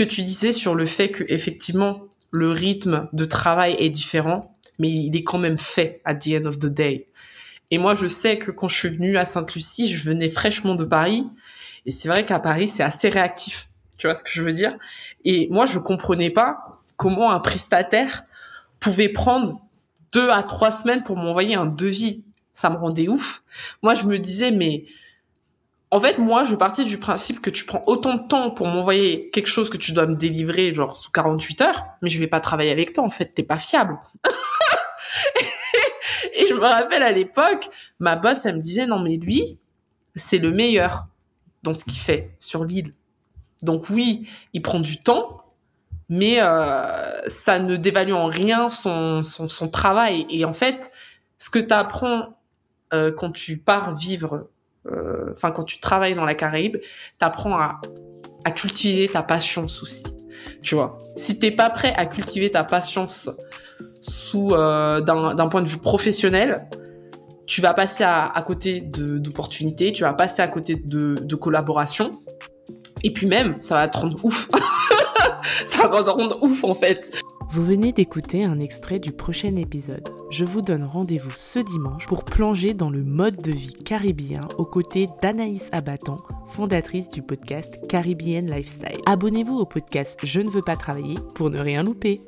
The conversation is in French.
que tu disais sur le fait que effectivement le rythme de travail est différent, mais il est quand même fait at the end of the day. Et moi, je sais que quand je suis venue à Sainte-Lucie, je venais fraîchement de Paris. Et c'est vrai qu'à Paris, c'est assez réactif. Tu vois ce que je veux dire? Et moi, je comprenais pas comment un prestataire pouvait prendre deux à trois semaines pour m'envoyer un devis. Ça me rendait ouf. Moi, je me disais, mais en fait, moi, je partais du principe que tu prends autant de temps pour m'envoyer quelque chose que tu dois me délivrer, genre sous 48 heures, mais je vais pas travailler avec toi. En fait, t'es pas fiable. Et je me rappelle à l'époque, ma boss, elle me disait, non, mais lui, c'est le meilleur dans ce qu'il fait sur l'île. Donc oui, il prend du temps, mais euh, ça ne dévalue en rien son, son, son travail. Et en fait, ce que tu apprends euh, quand tu pars vivre, enfin quand tu travailles dans la Caraïbe, tu apprends à, à cultiver ta patience aussi. Tu vois, si t'es pas prêt à cultiver ta patience sous euh, d'un point de vue professionnel, tu vas passer à, à côté d'opportunités, tu vas passer à côté de, de collaboration, et puis même, ça va te rendre ouf. ça va te rendre ouf en fait. Vous venez d'écouter un extrait du prochain épisode. Je vous donne rendez-vous ce dimanche pour plonger dans le mode de vie caribéen aux côtés d'Anaïs Abaton, fondatrice du podcast Caribbean Lifestyle. Abonnez-vous au podcast Je ne veux pas travailler pour ne rien louper.